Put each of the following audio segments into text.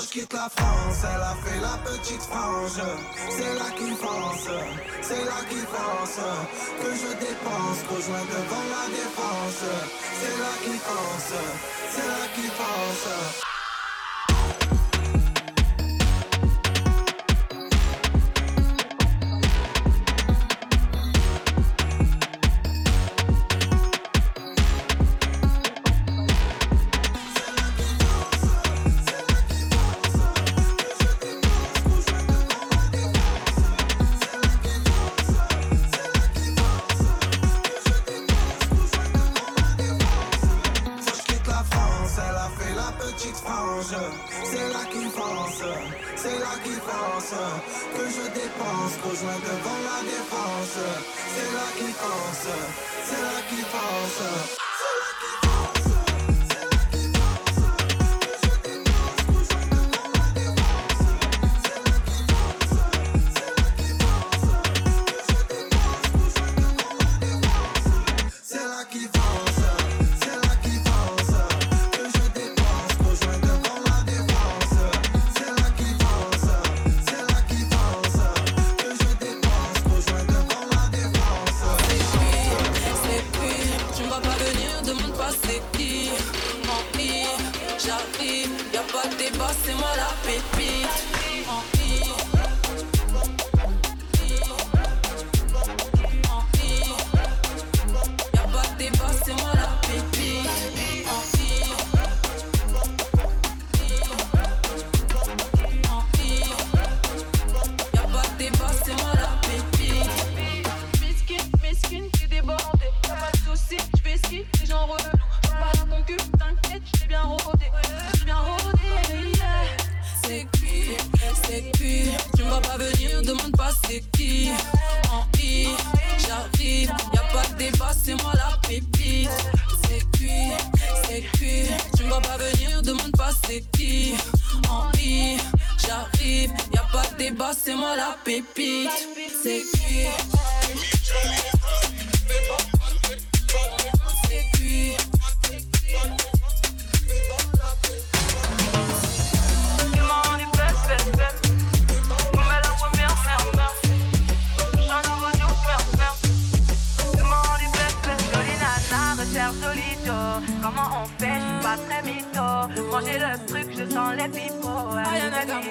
je quitte la France. Elle a fait la petite frange. C'est là qui pense, c'est là qui pense. Que je dépense, rejoins devant la défense. C'est là qui pense, c'est là qui pense.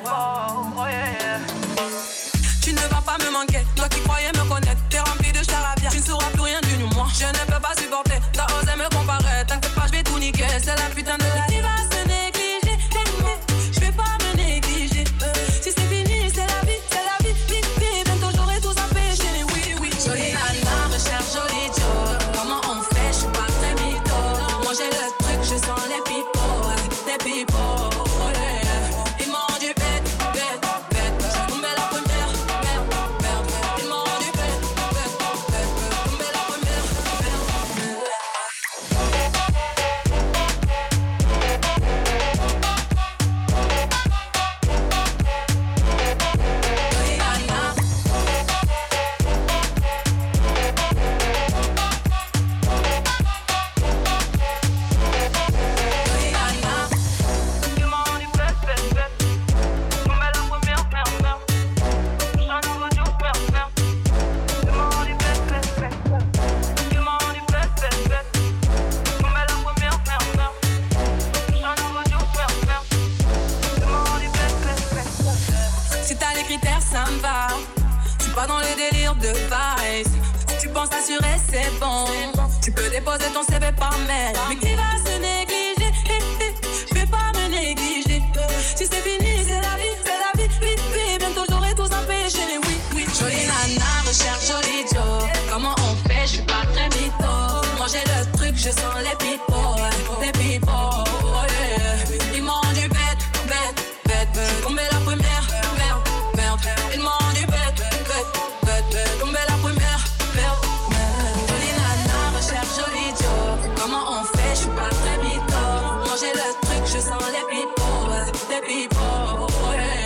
oh yeah, yeah. Tu ne vas pas me manquer, toi qui croyais me connaître Tu peux déposer ton CV par mail. The people, the people.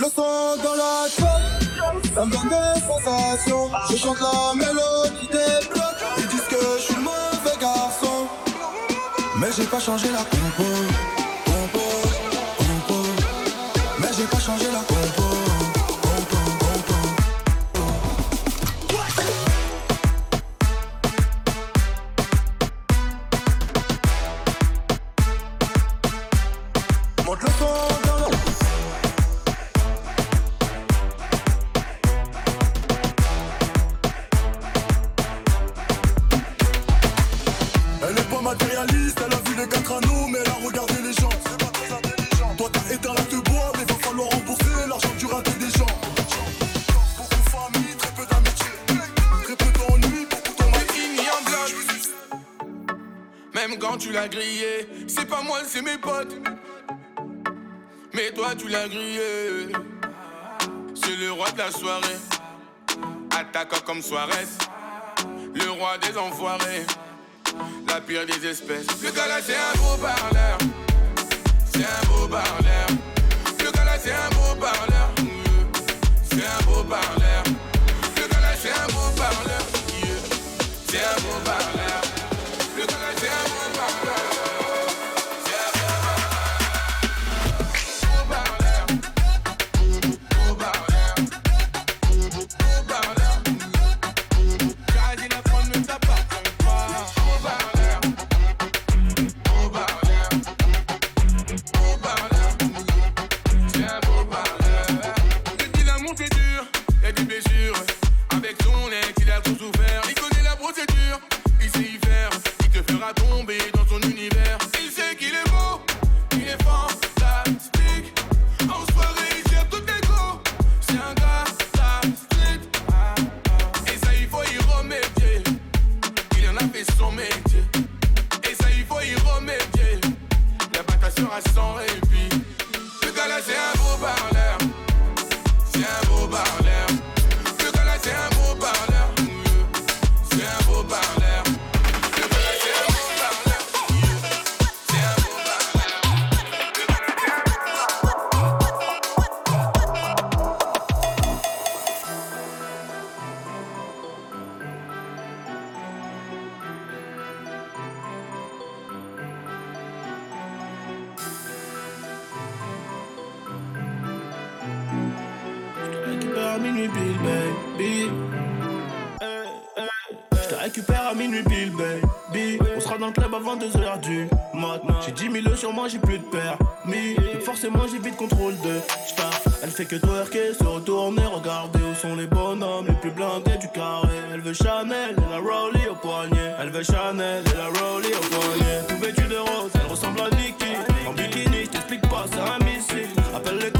Le son dans la tête, ça me donne des sensations. Je chante la mélodie des blocs. Ils disent que je suis le mauvais garçon, mais j'ai pas changé la compo. Même quand tu l'as grillé, c'est pas moi, c'est mes potes. Mais toi, tu l'as grillé. C'est le roi de la soirée. Attaquant comme Suarez. Le roi des enfoirés. La pire des espèces. Le gars là, c'est un beau parleur. C'est un beau parleur. Le gars là, c'est un beau parleur. C'est un beau parleur. minuit pile, baby. Je te récupère à minuit pile, baby. On sera dans le club avant 22h du mat. J'ai 10 000 sur moi, j'ai plus de permis. Donc forcément, j'ai vite contrôle de staff. Elle fait que twerker, se retourner, regarder où sont les bonhommes les plus blindés du carré. Elle veut Chanel et la Rolly au poignet. Elle veut Chanel et la Rowley au poignet. Tout vêtue de rose, elle ressemble à Nicky. En bikini, je t'explique pas, c'est un missile. Appelle les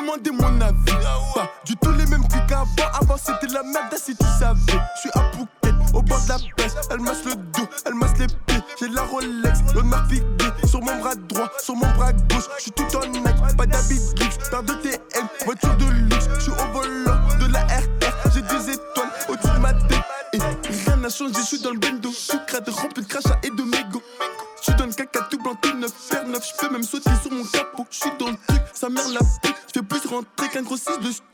demander mon avis. Pas du tout les mêmes trucs qu'avant. Avant c'était la merde, si tu savais. Je suis à Phuket, au bord de la pêche. Elle masse le dos, elle masse les pieds. J'ai la Rolex, l'honneur piqué. Sur mon bras droit, sur mon bras gauche. Je suis tout en neck, pas d'habit luxe. Paire de TM, voiture de luxe. Je suis au volant de la RR. J'ai des étoiles au-dessus de ma tête. Et rien n'a changé, je suis dans le bon Siz de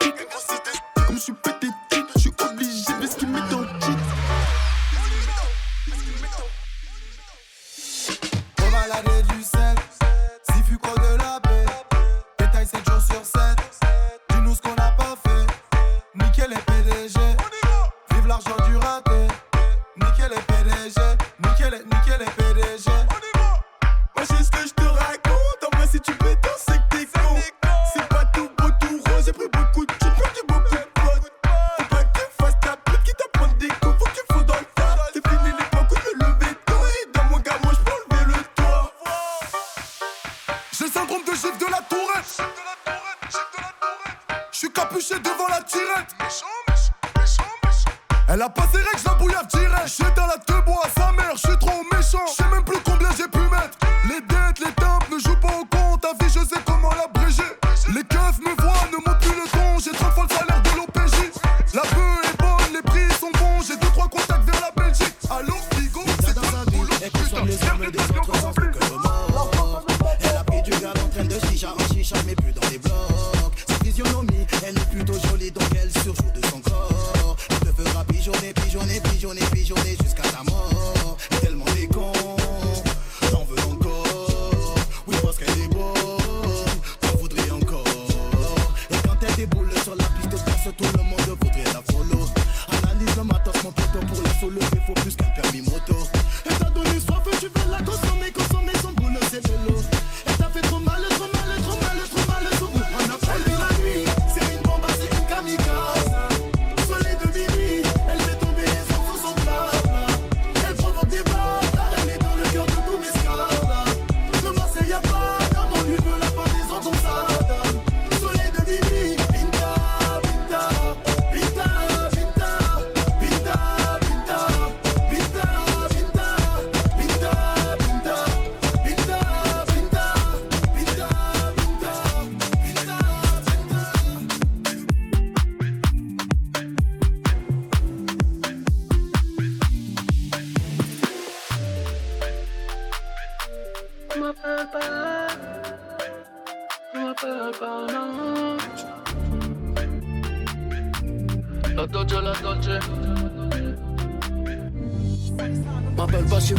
desde os casamentos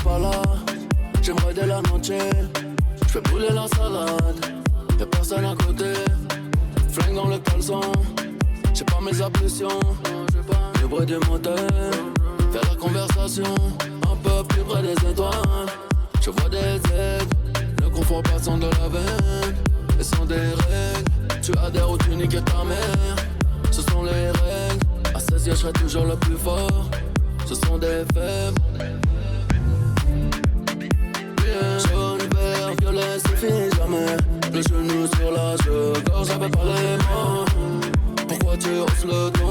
pas. J'aimerais de la noche. Je fais brûler la salade. Y'a personne à côté. Flingue dans le caleçon. J'ai pas mes ablutions. Le bruit du moteur. Faire la conversation. Un peu plus près des étoiles. Je vois des aides. Ne confonds pas sans de la veine. Et sans des règles. Tu adhères ou tu niques ta mère. Ce sont les règles. À 16 je serai toujours le plus fort. Ce sont des faibles. sur la gueule, j'avais pas les mains. Pourquoi tu hausses le ton?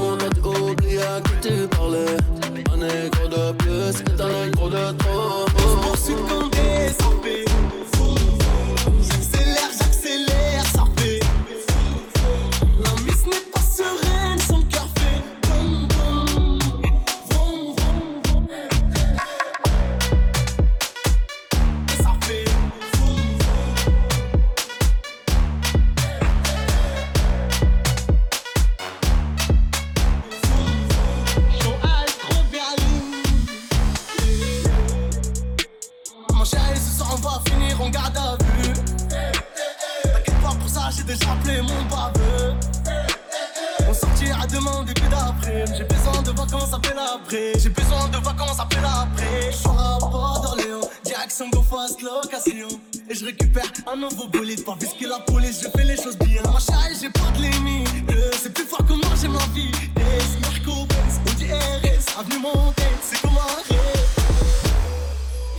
vos bolides, pas plus que la police, je fais les choses bien. Ma chaille, j'ai pas de limite, euh, c'est plus fort que moi, j'ai ma vie. S, Marco Benz, Audi RS, Avenue Montaigne, c'est comme un rêve.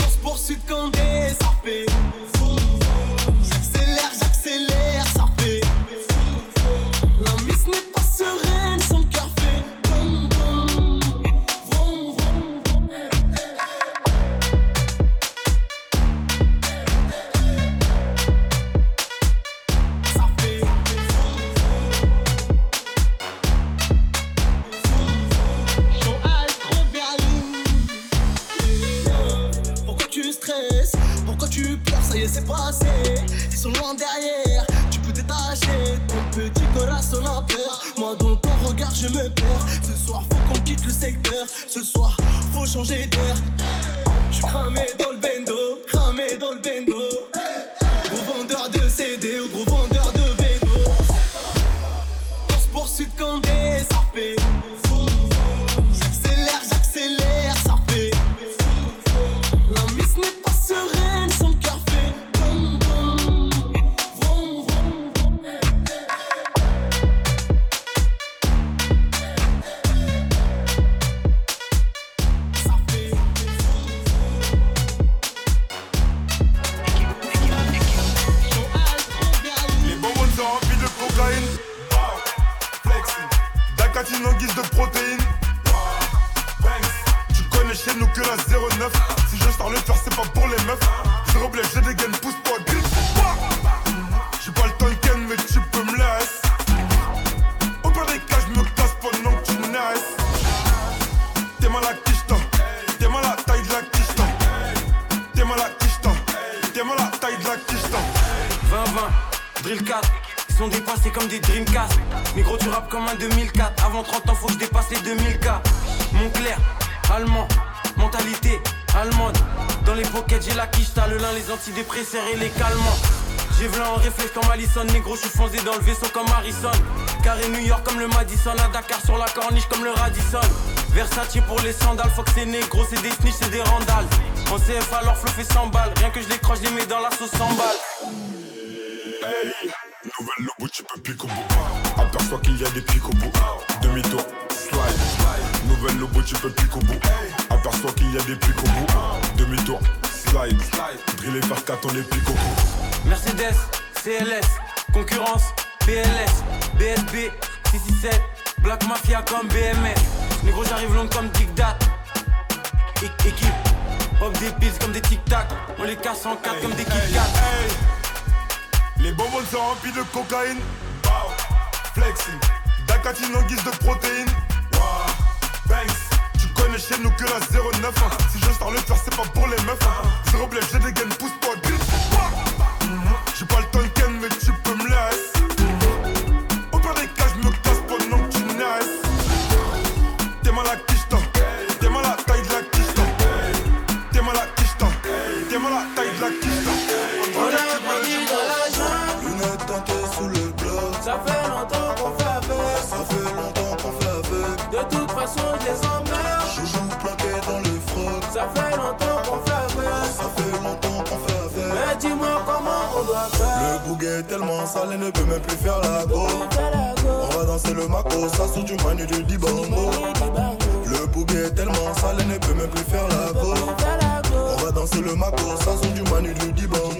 On se poursuit comme des arpés. Drill 4. Ils sont dépassés comme des Dreamcast. Mais gros, tu rappes comme un 2004. Avant 30 ans, faut que je dépasse les 2000K. Mon clair, allemand, mentalité allemande. Dans les pockets, j'ai la quicheta, le lin, les antidépresseurs et les calmants. J'ai v'là en réflexe comme Allison, négro, je suis foncé dans le vaisseau comme Harrison. Carré New York comme le Madison, à Dakar sur la corniche comme le Radisson. Versace pour les sandales, faut c'est négro, c'est des snitch, c'est des randales. En CF alors flow fait 100 balles, rien que je les croche, je les mets dans la sauce 100 balles. Hey, nouvelle logo, tu peux bout. Aperçois qu'il y a des pics au bout. Demi-tour, slide. Nouvelle logo, tu peux au bout. Aperçois qu'il y a des pics au bout. Demi-tour, slide. Driller par 4, on les pique au bout. Mercedes, CLS, concurrence, PLS, BSB, 667, Black Mafia comme BMS. Négro, j'arrive long comme Tic Dat. Équipe, pop des pistes comme des Tic Tac. On les casse en 4 comme des Kit Kat. Les bonbons sont remplis de cocaïne. Wow. Flexing. Dacatine en guise de protéines. Wow. Banks. Tu connais chez nous que la 09. hein. Si je sors le faire, c'est pas pour les meufs. hein. Zéro blé, j'ai des gaines, pousse-toi, est tellement sale, elle ne peut même plus faire la go. On va danser le mako, ça sous du manu du dibango. Le bouguet est tellement sale, elle ne peut même plus faire la go. On va danser le mako, ça sous du manu du bordel.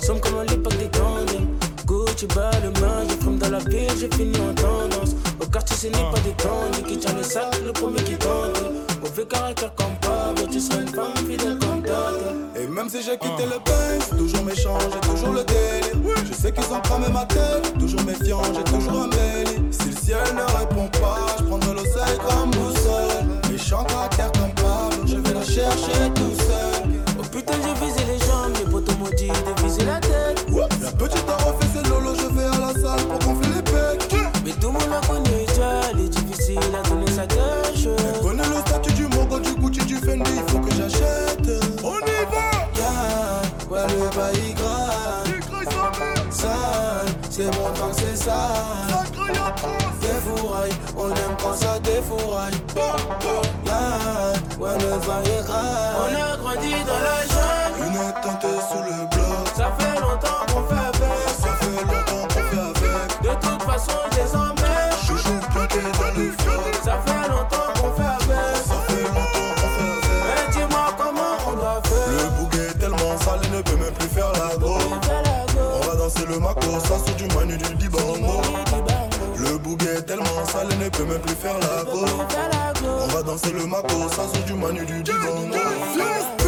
Sommes comme à l'époque des candles. Gucci bas le main, fume dans la ville, j'ai fini en tendance. Au quartier, ce n'est pas des tendres qui tient le sac, le premier qui tente. Mauvais caractère comme Pablo, tu seras une femme fidèle comme Tante. Même si j'ai quitté le pain, toujours méchant, j'ai toujours le délire. Je sais qu'ils ont cramé ma tête, toujours méfiant, j'ai toujours un délit. Si le ciel ne répond pas, je prendrai l'océan comme boussole. Méchant caractère comme Pablo, je vais la chercher tout seul. Oh putain, j'ai visé les jambes, les m'ont dit de viser la tête. La petite a refait ses lolo, je vais à la salle pour gonfler les pecs. Mais tout le monde a connu quand c'est sale. Défouraille, on aime quand ça défouraille. Yeah, ouais, le bail est grave. On a grandi dans la jungle, Lunettes teintées sous le bloc. ça fait longtemps qu'on fait avec. Ça fait longtemps qu'on fait avec. De toute façon, je les. Du manu du. Le bouguet est tellement sale, ne peut même plus faire la go. On va danser le mako, ça sous du manu du dibango.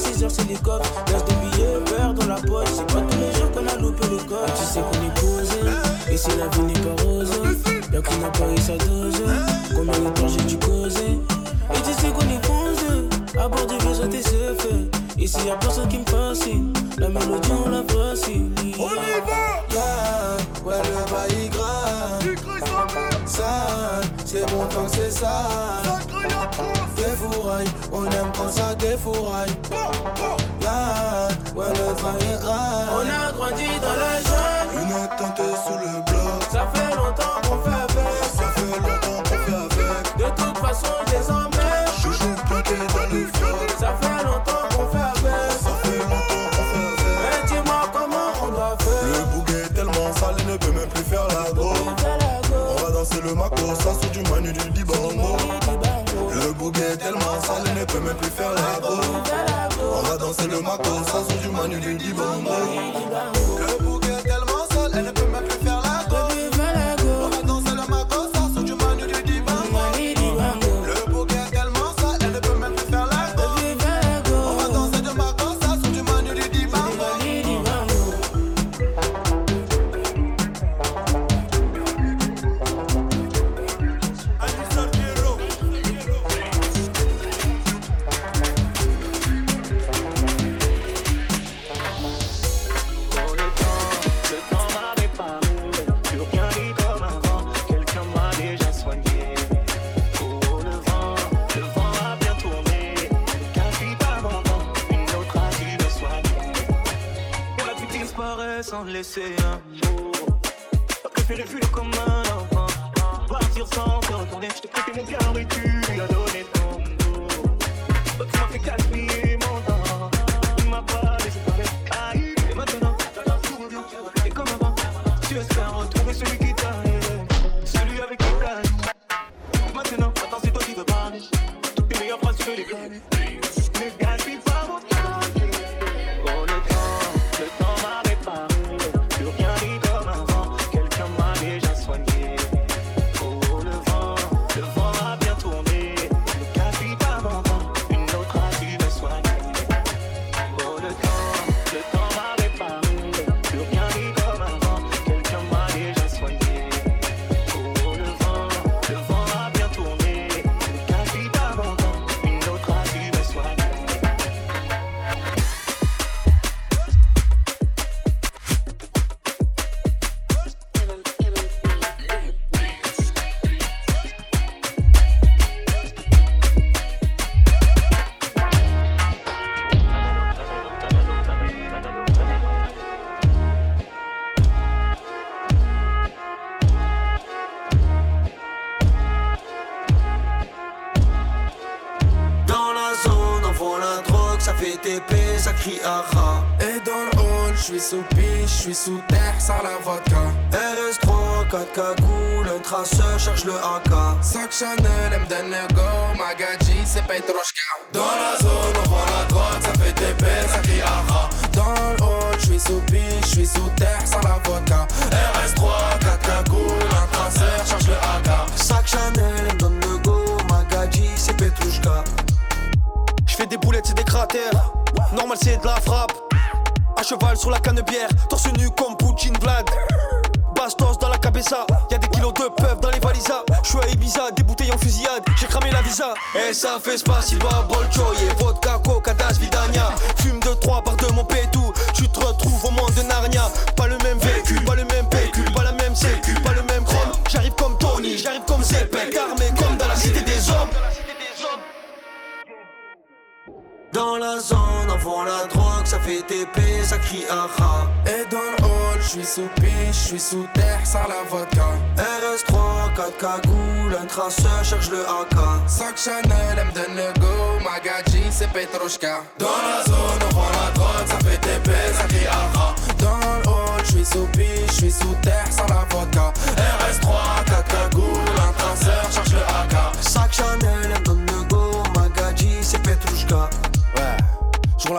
6 heures, c'est les coffres. Lâche des billets verts dans la poche. C'est pas tous les jours qu'on a loupé le corps. Tu sais qu'on est posé. Et si la vie n'est pas rose, y'a qui n'a pas eu sa dose. Combien de temps j'ai dû causer? Et tu sais qu'on est posé. À bord du vaisseau, fait. Ici y'a personne qui me fascine. La mélodie, on la facile. On y va! Yeah, ouais, c'est bon tant que c'est atroce. Défouraille, on aime quand ça défouraille. Là, ouais, le vin est grave. On a grandi dans la jungle, Lunettes teintées sous le bloc. ça fait longtemps qu'on fait avec. Ça fait longtemps qu'on fait avec. De toute façon, les même plus faire la go. Sans laisser un mot. T'as préféré fuir comme un enfant, partir sans te retourner. Je t'ai prêté mon cœur et tu lui as donné ton dos. Tu m'as fait gaspiller Dans la zone, on vend la drogue, ça fait TP, ça crie aha. Dans le hall, je suis sous piche, je suis sous terre, sans la vodka. RS3, 4 cagoules, un traceur, cherche le AK. Sac Chanel, donne le go, Magadji, c'est Petrushka. Je fais des boulettes, c'est des cratères. Normal, c'est de la frappe. À cheval sur la canne bière, torse nu comme Poutine Vlad. Bastos dans la cabessa, y'a des de peuf dans les valisas. J'suis à Ibiza, des bouteilles en fusillade, j'ai cramé la visa. Et ça fait Spasiba, Bolchoye, vodka, coca, das, vidania. Fume de trois par de mon pétou, tu te retrouves au monde de Narnia. Pas le même vécu, pas le même PQ, pas la même sécu, pas le même chrome. J'arrive comme Tony, j'arrive comme Zepek, armé Dans la zone, on vend la drogue, ça fait TP, ça crie aha. Et dans le hall, je suis sous piche, je suis sous terre, sans la vodka. RS3, 4 cagoules, un traceur cherche le AK. Sac Chanel, elle me donne le go, Magadji, c'est Petrochka. Dans la zone, on vend la drogue, ça fait TP, ça crie aha. Dans le hall, je suis sous piche, je suis sous terre, sans la vodka.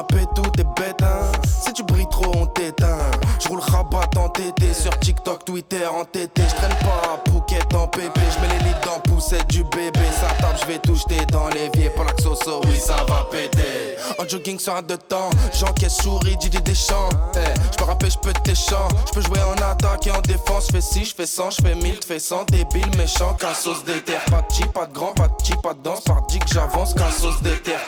La paix, tout est bête, hein. Si tu brilles trop, on t'éteint. Je roule rabat en TT, sur TikTok, Twitter, en TT. Je traîne pas à Phuket en pépé, je mets les lits dans poussette du bébé. Ça tape, je vais tout jeter dans l'évier. Pour la soso, oui, ça va péter. En jogging sur un de temps, j'encaisse souris, Didier Deschamps. Eh, je peux rapper, je peux tes chants. Je peux jouer en attaque et en défense. Je fais 6, je fais 100, je fais 1000, tu fais 100. Débile, méchant, qu'un sauce d'éther. Pas de chi, pas de grand, pas de chi, pas de danse. Par dit que j'avance, qu'un sauce d'éther.